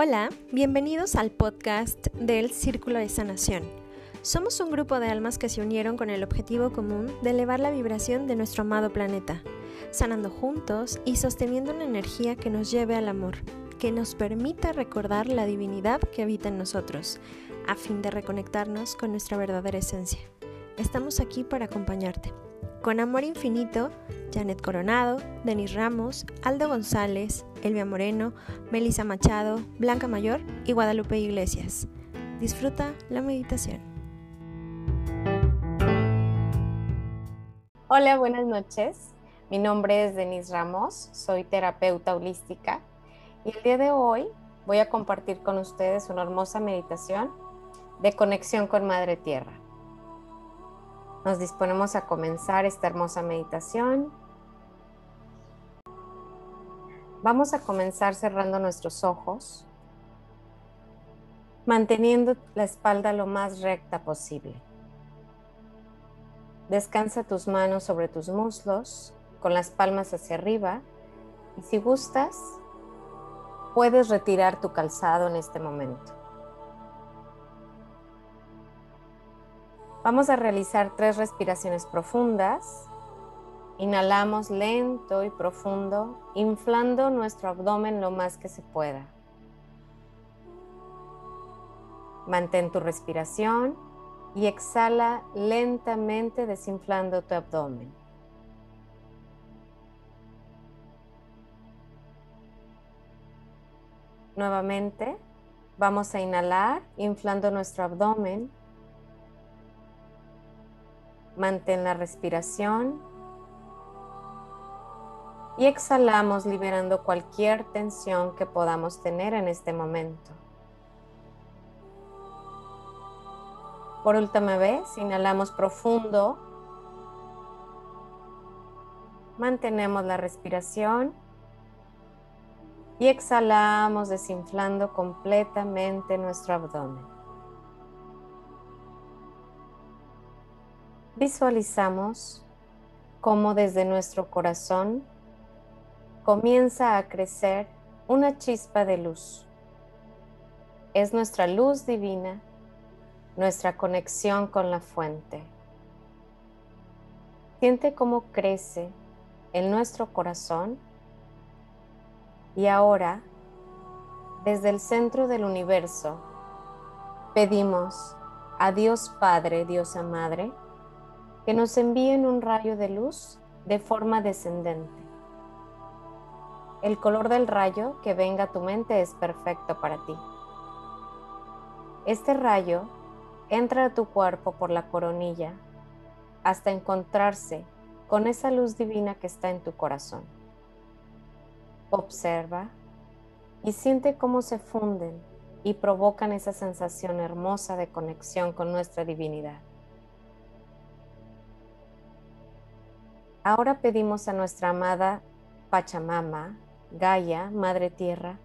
Hola, bienvenidos al podcast del Círculo de Sanación. Somos un grupo de almas que se unieron con el objetivo común de elevar la vibración de nuestro amado planeta, sanando juntos y sosteniendo una energía que nos lleve al amor, que nos permita recordar la divinidad que habita en nosotros, a fin de reconectarnos con nuestra verdadera esencia. Estamos aquí para acompañarte. Con amor infinito, Janet Coronado, Denis Ramos, Aldo González, Elvia Moreno, Melissa Machado, Blanca Mayor y Guadalupe Iglesias. Disfruta la meditación. Hola, buenas noches. Mi nombre es Denis Ramos, soy terapeuta holística y el día de hoy voy a compartir con ustedes una hermosa meditación de conexión con Madre Tierra. Nos disponemos a comenzar esta hermosa meditación. Vamos a comenzar cerrando nuestros ojos, manteniendo la espalda lo más recta posible. Descansa tus manos sobre tus muslos con las palmas hacia arriba y si gustas, puedes retirar tu calzado en este momento. Vamos a realizar tres respiraciones profundas. Inhalamos lento y profundo, inflando nuestro abdomen lo más que se pueda. Mantén tu respiración y exhala lentamente desinflando tu abdomen. Nuevamente, vamos a inhalar inflando nuestro abdomen Mantén la respiración y exhalamos liberando cualquier tensión que podamos tener en este momento. Por última vez, inhalamos profundo. Mantenemos la respiración y exhalamos desinflando completamente nuestro abdomen. visualizamos cómo desde nuestro corazón comienza a crecer una chispa de luz. Es nuestra luz divina, nuestra conexión con la fuente. Siente cómo crece en nuestro corazón y ahora, desde el centro del universo, pedimos a Dios Padre, Diosa Madre, que nos envíen un rayo de luz de forma descendente. El color del rayo que venga a tu mente es perfecto para ti. Este rayo entra a tu cuerpo por la coronilla hasta encontrarse con esa luz divina que está en tu corazón. Observa y siente cómo se funden y provocan esa sensación hermosa de conexión con nuestra divinidad. Ahora pedimos a nuestra amada Pachamama, Gaia, Madre Tierra,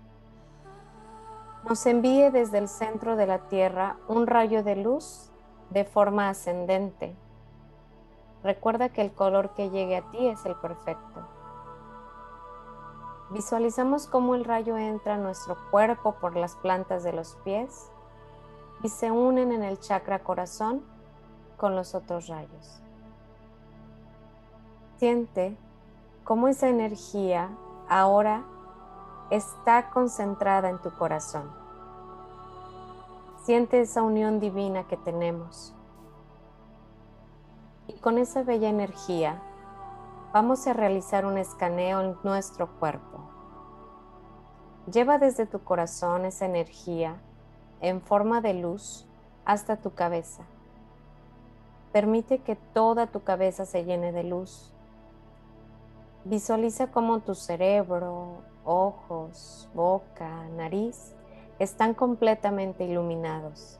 nos envíe desde el centro de la Tierra un rayo de luz de forma ascendente. Recuerda que el color que llegue a ti es el perfecto. Visualizamos cómo el rayo entra a nuestro cuerpo por las plantas de los pies y se unen en el chakra corazón con los otros rayos. Siente cómo esa energía ahora está concentrada en tu corazón. Siente esa unión divina que tenemos. Y con esa bella energía vamos a realizar un escaneo en nuestro cuerpo. Lleva desde tu corazón esa energía en forma de luz hasta tu cabeza. Permite que toda tu cabeza se llene de luz Visualiza cómo tu cerebro, ojos, boca, nariz están completamente iluminados.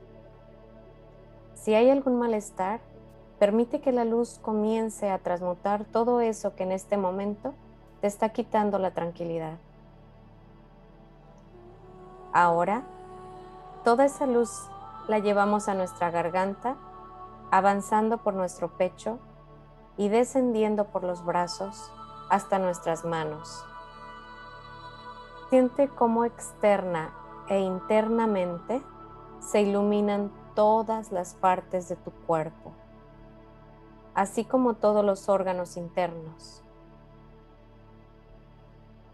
Si hay algún malestar, permite que la luz comience a transmutar todo eso que en este momento te está quitando la tranquilidad. Ahora, toda esa luz la llevamos a nuestra garganta, avanzando por nuestro pecho y descendiendo por los brazos hasta nuestras manos. Siente cómo externa e internamente se iluminan todas las partes de tu cuerpo, así como todos los órganos internos.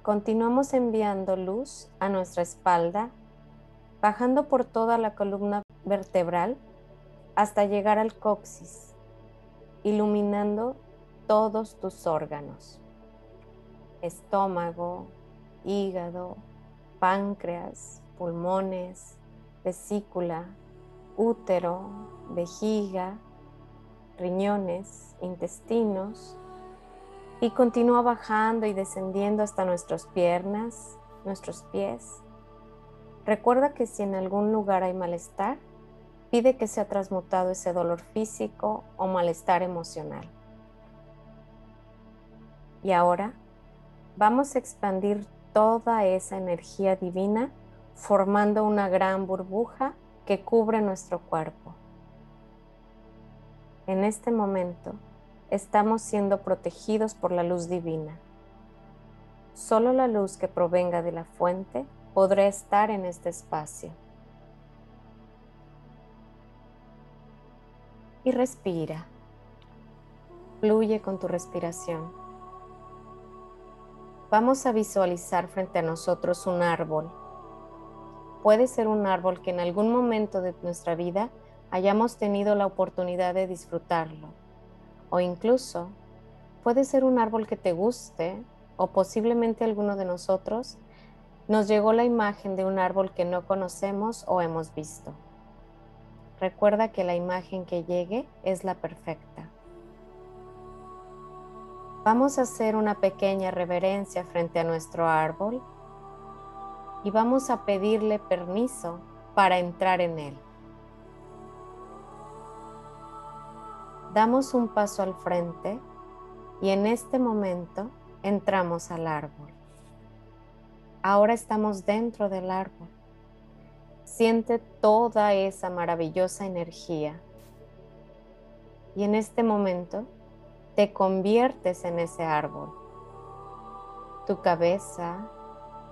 Continuamos enviando luz a nuestra espalda, bajando por toda la columna vertebral hasta llegar al coxis, iluminando todos tus órganos, estómago, hígado, páncreas, pulmones, vesícula, útero, vejiga, riñones, intestinos, y continúa bajando y descendiendo hasta nuestras piernas, nuestros pies. Recuerda que si en algún lugar hay malestar, pide que sea transmutado ese dolor físico o malestar emocional. Y ahora vamos a expandir toda esa energía divina formando una gran burbuja que cubre nuestro cuerpo. En este momento estamos siendo protegidos por la luz divina. Solo la luz que provenga de la fuente podrá estar en este espacio. Y respira. Fluye con tu respiración. Vamos a visualizar frente a nosotros un árbol. Puede ser un árbol que en algún momento de nuestra vida hayamos tenido la oportunidad de disfrutarlo. O incluso puede ser un árbol que te guste o posiblemente alguno de nosotros nos llegó la imagen de un árbol que no conocemos o hemos visto. Recuerda que la imagen que llegue es la perfecta. Vamos a hacer una pequeña reverencia frente a nuestro árbol y vamos a pedirle permiso para entrar en él. Damos un paso al frente y en este momento entramos al árbol. Ahora estamos dentro del árbol. Siente toda esa maravillosa energía. Y en este momento te conviertes en ese árbol. Tu cabeza,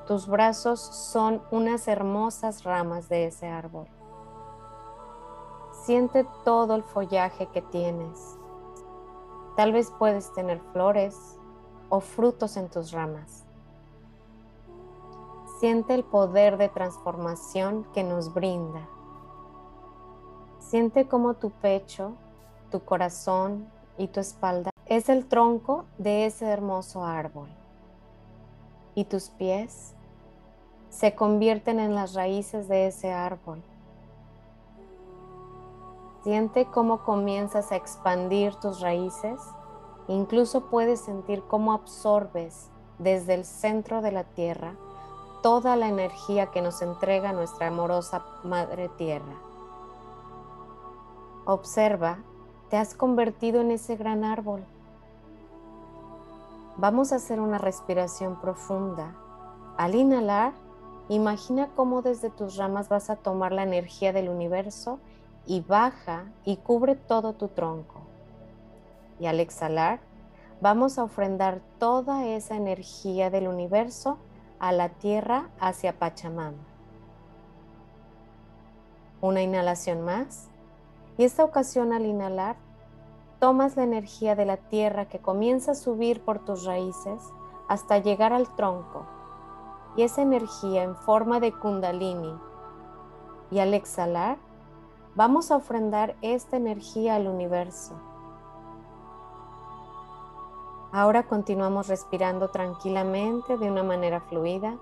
tus brazos son unas hermosas ramas de ese árbol. Siente todo el follaje que tienes. Tal vez puedes tener flores o frutos en tus ramas. Siente el poder de transformación que nos brinda. Siente como tu pecho, tu corazón y tu espalda es el tronco de ese hermoso árbol. Y tus pies se convierten en las raíces de ese árbol. Siente cómo comienzas a expandir tus raíces. Incluso puedes sentir cómo absorbes desde el centro de la tierra toda la energía que nos entrega nuestra amorosa Madre Tierra. Observa, te has convertido en ese gran árbol Vamos a hacer una respiración profunda. Al inhalar, imagina cómo desde tus ramas vas a tomar la energía del universo y baja y cubre todo tu tronco. Y al exhalar, vamos a ofrendar toda esa energía del universo a la tierra hacia Pachamama. Una inhalación más. Y esta ocasión al inhalar, tomas la energía de la tierra que comienza a subir por tus raíces hasta llegar al tronco y esa energía en forma de kundalini. Y al exhalar, vamos a ofrendar esta energía al universo. Ahora continuamos respirando tranquilamente de una manera fluida.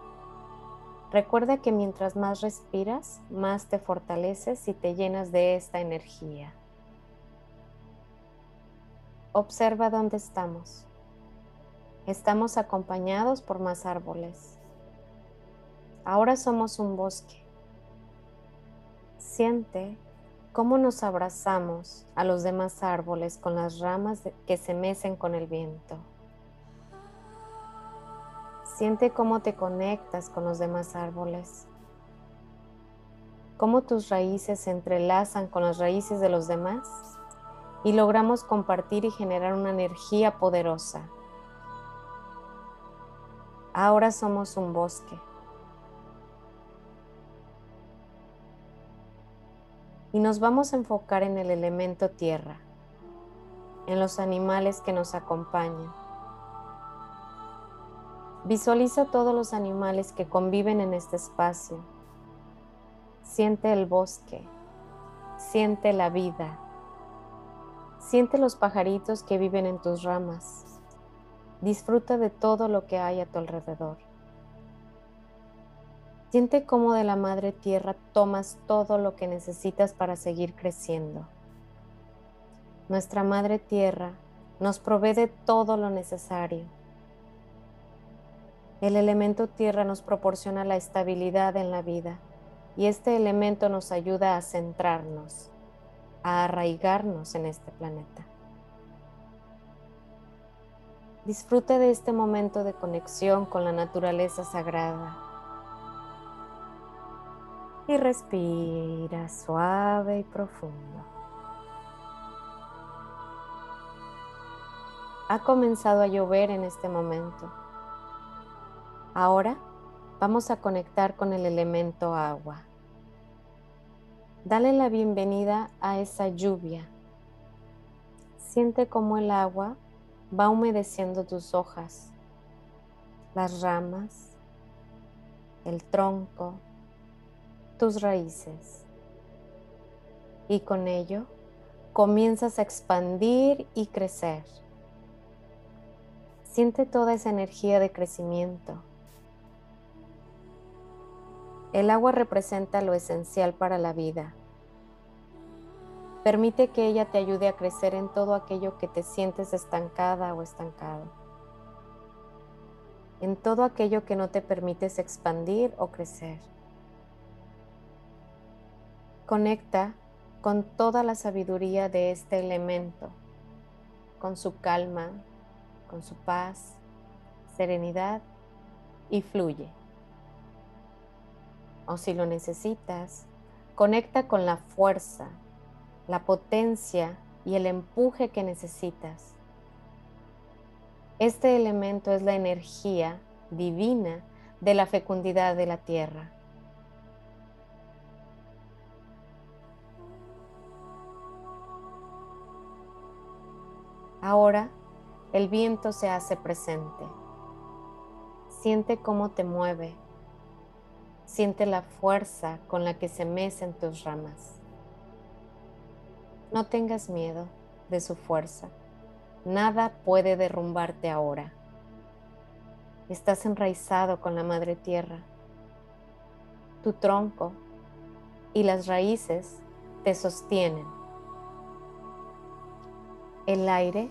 Recuerda que mientras más respiras, más te fortaleces y te llenas de esta energía. Observa dónde estamos. Estamos acompañados por más árboles. Ahora somos un bosque. Siente cómo nos abrazamos a los demás árboles con las ramas que se mecen con el viento. Siente cómo te conectas con los demás árboles, cómo tus raíces se entrelazan con las raíces de los demás y logramos compartir y generar una energía poderosa. Ahora somos un bosque. y nos vamos a enfocar en el elemento tierra, en los animales que nos acompañan. Visualiza todos los animales que conviven en este espacio. Siente el bosque, siente la vida, siente los pajaritos que viven en tus ramas. Disfruta de todo lo que hay a tu alrededor. Siente cómo de la madre tierra tomas todo lo que necesitas para seguir creciendo. Nuestra madre tierra nos provee de todo lo necesario. El elemento tierra nos proporciona la estabilidad en la vida y este elemento nos ayuda a centrarnos, a arraigarnos en este planeta. Disfrute de este momento de conexión con la naturaleza sagrada y respira suave y profundo. Ha comenzado a llover en este momento. Ahora vamos a conectar con el elemento agua. Dale la bienvenida a esa lluvia. Siente cómo el agua va humedeciendo tus hojas, las ramas, el tronco, tus raíces. Y con ello comienzas a expandir y crecer. Siente toda esa energía de crecimiento. El agua representa lo esencial para la vida. Permite que ella te ayude a crecer en todo aquello que te sientes estancada o estancado. En todo aquello que no te permites expandir o crecer. Conecta con toda la sabiduría de este elemento, con su calma, con su paz, serenidad y fluye. O si lo necesitas, conecta con la fuerza, la potencia y el empuje que necesitas. Este elemento es la energía divina de la fecundidad de la tierra. Ahora el viento se hace presente. Siente cómo te mueve. Siente la fuerza con la que se mecen tus ramas. No tengas miedo de su fuerza. Nada puede derrumbarte ahora. Estás enraizado con la madre tierra. Tu tronco y las raíces te sostienen. El aire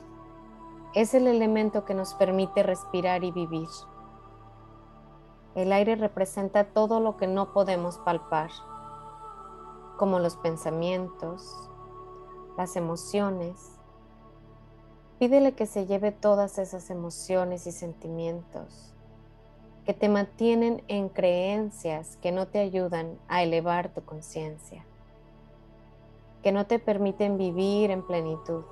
es el elemento que nos permite respirar y vivir. El aire representa todo lo que no podemos palpar, como los pensamientos, las emociones. Pídele que se lleve todas esas emociones y sentimientos que te mantienen en creencias que no te ayudan a elevar tu conciencia, que no te permiten vivir en plenitud.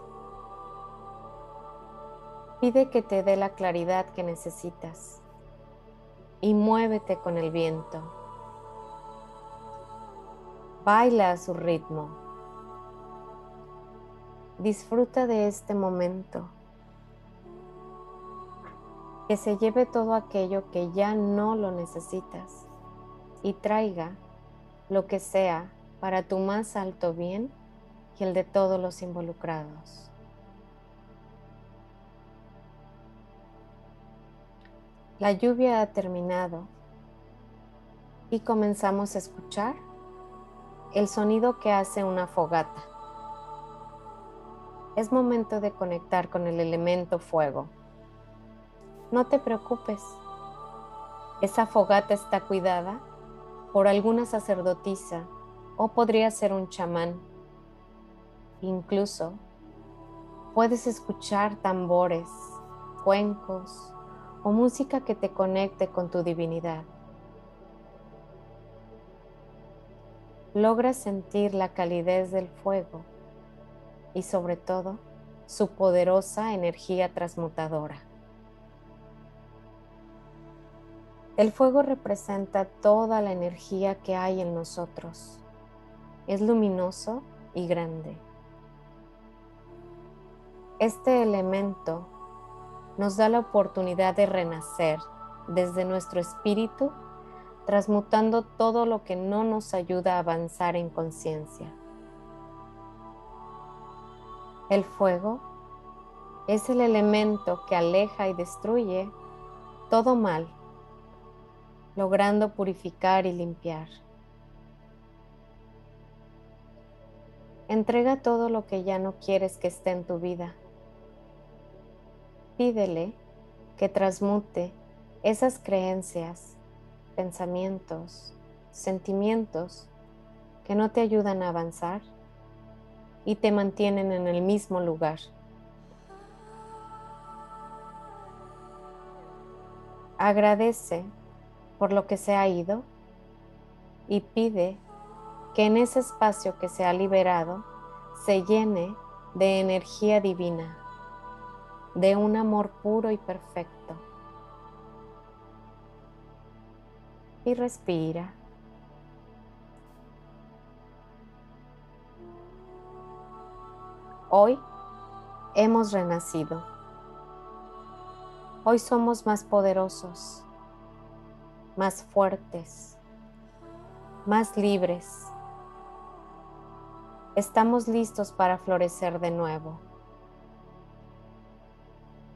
Pide que te dé la claridad que necesitas y muévete con el viento. Baila a su ritmo. Disfruta de este momento. Que se lleve todo aquello que ya no lo necesitas y traiga lo que sea para tu más alto bien y el de todos los involucrados. La lluvia ha terminado y comenzamos a escuchar el sonido que hace una fogata. Es momento de conectar con el elemento fuego. No te preocupes. Esa fogata está cuidada por alguna sacerdotisa o podría ser un chamán. Incluso puedes escuchar tambores, cuencos, o música que te conecte con tu divinidad. Logra sentir la calidez del fuego y sobre todo su poderosa energía transmutadora. El fuego representa toda la energía que hay en nosotros, es luminoso y grande. Este elemento nos da la oportunidad de renacer desde nuestro espíritu, transmutando todo lo que no nos ayuda a avanzar en conciencia. El fuego es el elemento que aleja y destruye todo mal, logrando purificar y limpiar. Entrega todo lo que ya no quieres que esté en tu vida. Pídele que transmute esas creencias, pensamientos, sentimientos que no te ayudan a avanzar y te mantienen en el mismo lugar. Agradece por lo que se ha ido y pide que en ese espacio que se ha liberado se llene de energía divina, de un amor puro y perfecto. Y respira. Hoy hemos renacido. Hoy somos más poderosos, más fuertes, más libres Estamos listos para florecer de nuevo.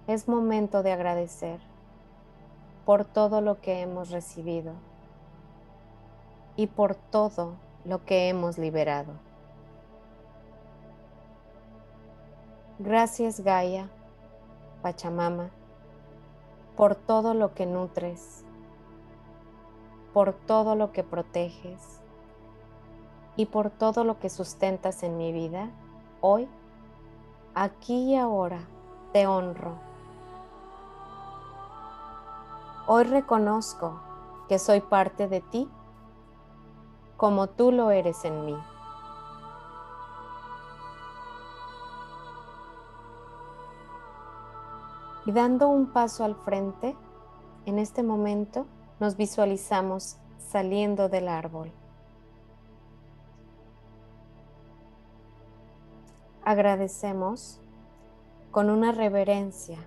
Es momento de agradecer por todo lo que hemos recibido y por todo lo que hemos liberado. Gracias Gaia, Pachamama, por todo lo que nutres, por todo lo que proteges y por todo lo que sustentas en mi vida, hoy, aquí y ahora, te honro. Hoy reconozco que soy parte de ti como tú lo eres en mí. Y dando un paso al frente, en este momento nos visualizamos saliendo del árbol. agradecemos con una reverencia.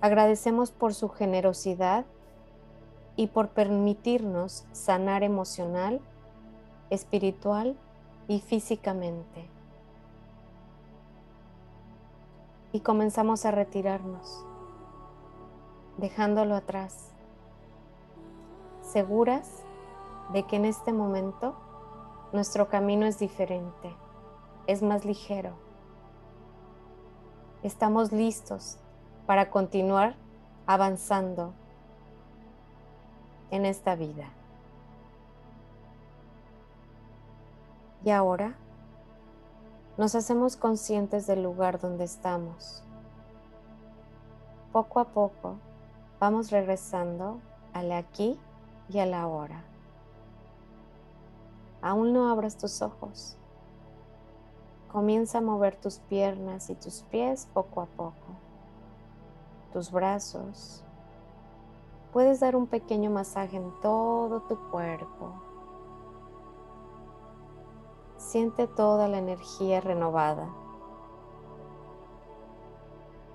Agradecemos por su generosidad y por permitirnos sanar emocional, espiritual y físicamente. Y comenzamos a retirarnos, dejándolo atrás, seguras de que en este momento nuestro camino es diferente, es más ligero. Estamos listos para continuar avanzando en esta vida. Y ahora nos hacemos conscientes del lugar donde estamos. Poco a poco vamos regresando al aquí y a la ahora. Aún no abras tus ojos. Comienza a mover tus piernas y tus pies poco a poco. Tus brazos. Puedes dar un pequeño masaje en todo tu cuerpo. Siente toda la energía renovada.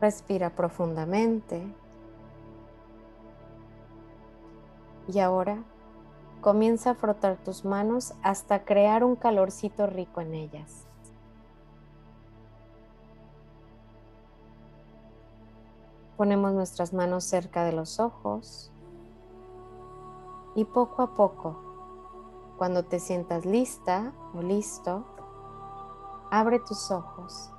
Respira profundamente. Y ahora Comienza a frotar tus manos hasta crear un calorcito rico en ellas. Ponemos nuestras manos cerca de los ojos y poco a poco, cuando te sientas lista o listo, abre tus ojos